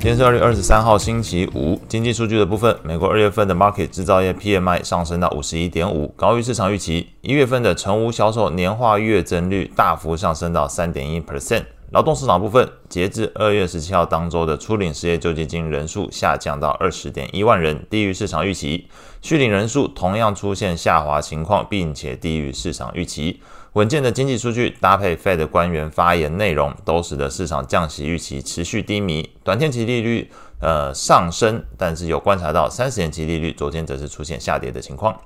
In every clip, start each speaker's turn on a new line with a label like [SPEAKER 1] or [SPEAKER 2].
[SPEAKER 1] 今天是二月二十三号，星期五。经济数据的部分，美国二月份的 Market 制造业 PMI 上升到五十一点五，高于市场预期。一月份的成屋销售年化月增率大幅上升到三点一 percent。劳动市场部分，截至二月十七号当周的初领失业救济金人数下降到二十点一万人，低于市场预期。续领人数同样出现下滑情况，并且低于市场预期。稳健的经济数据搭配 Fed 官员发言内容，都使得市场降息预期持续低迷。短天期利率呃上升，但是有观察到三十年期利率昨天则是出现下跌的情况。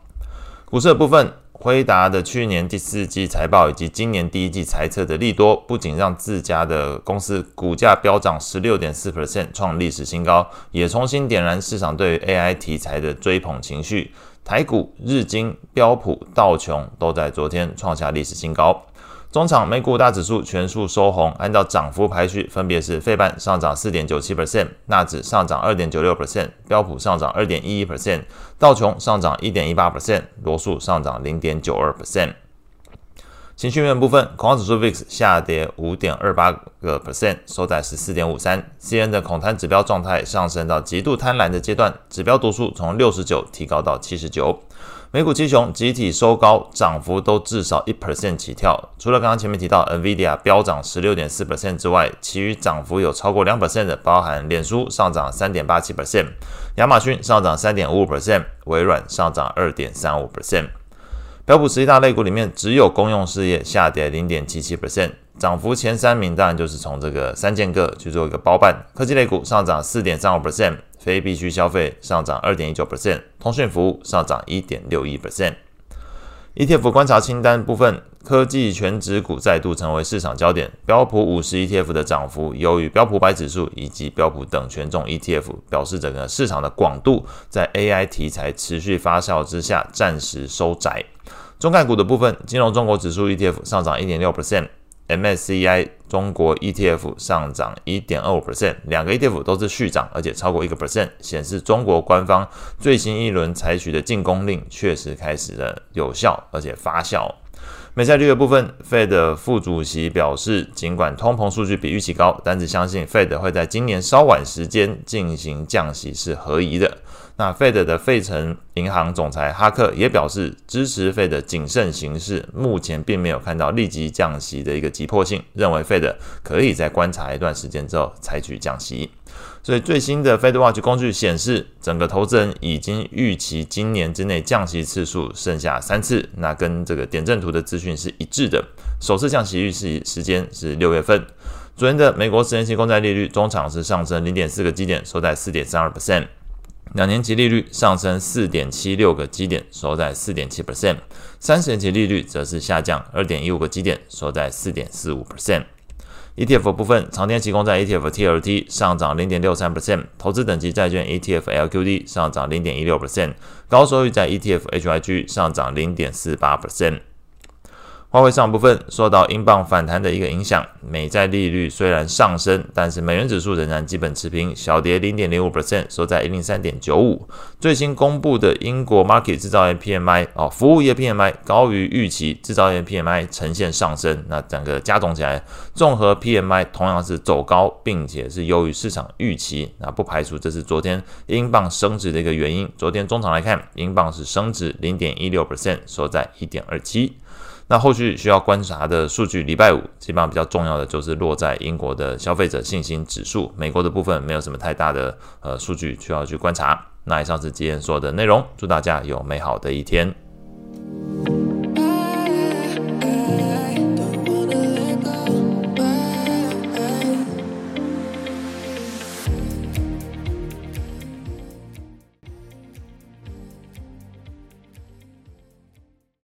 [SPEAKER 1] 股市的部分，辉达的去年第四季财报以及今年第一季财测的利多，不仅让自家的公司股价飙涨十六点四 percent，创历史新高，也重新点燃市场对于 AI 题材的追捧情绪。台股、日经、标普、道琼都在昨天创下历史新高。中场美股大指数全数收红，按照涨幅排序，分别是费半上涨四点九七 percent，纳指上涨二点九六 percent，标普上涨二点一一 percent，道琼上涨一点一八 percent，罗素上涨零点九二 percent。情绪面部分，恐慌指数 VIX 下跌五点二八个 percent，收在十四点五三。CN 的恐贪指标状态上升到极度贪婪的阶段，指标读数从六十九提高到七十九。美股七雄集体收高，涨幅都至少一 percent 起跳。除了刚刚前面提到 NVIDIA 飙涨十六点四 percent 之外，其余涨幅有超过两 percent 的，包含脸书上涨三点八七 percent，亚马逊上涨三点五五 percent，微软上涨二点三五 percent。标普十一大类股里面，只有公用事业下跌零点七七 percent，涨幅前三名当然就是从这个三剑客去做一个包办。科技类股上涨四点三五 percent，非必需消费上涨二点一九 percent，通讯服务上涨一点六一 percent。ETF 观察清单部分，科技全指股再度成为市场焦点。标普五十 ETF 的涨幅优于标普百指数以及标普等权重 ETF，表示整个市场的广度在 AI 题材持续发酵之下暂时收窄。中概股的部分，金融中国指数 ETF 上涨一点六 percent，MSCI 中国 ETF 上涨一点二五 percent，两个 ETF 都是续涨，而且超过一个 percent，显示中国官方最新一轮采取的进攻令确实开始了有效，而且发酵。美债利率部分，Fed 副主席表示，尽管通膨数据比预期高，但是相信 Fed 会在今年稍晚时间进行降息是合宜的。那 Fed 的费城银行总裁哈克也表示支持 Fed 谨慎行事，目前并没有看到立即降息的一个急迫性，认为 Fed 可以在观察一段时间之后采取降息。所以最新的 Fed Watch 工具显示，整个投资人已经预期今年之内降息次数剩下三次，那跟这个点阵图的资讯是一致的。首次降息预期时间是六月份。昨天的美国十年期公债利率中场是上升零点四个基点，收在四点三二 percent。两年期利率上升四点七六个基点，收在四点七 percent；三十年期利率则是下降二点一五个基点，收在四点四五 percent。ETF 部分，长天期公债 ETF TLT 上涨零点六三 percent，投资等级债券 ETF LQD 上涨零点一六 percent，高收益债 ETF HYG 上涨零点四八 percent。外汇上部分受到英镑反弹的一个影响，美债利率虽然上升，但是美元指数仍然基本持平，小跌零点零五 percent，收在一零三点九五。最新公布的英国 market 制造业 PMI 哦，服务业 PMI 高于预期，制造业 PMI 呈现上升，那整个加总起来，综合 PMI 同样是走高，并且是优于市场预期，那不排除这是昨天英镑升值的一个原因。昨天中场来看，英镑是升值零点一六 percent，收在一点二七。那后续需要观察的数据，礼拜五基本上比较重要的就是落在英国的消费者信心指数，美国的部分没有什么太大的呃数据需要去观察。那以上是今天所有的内容，祝大家有美好的一天。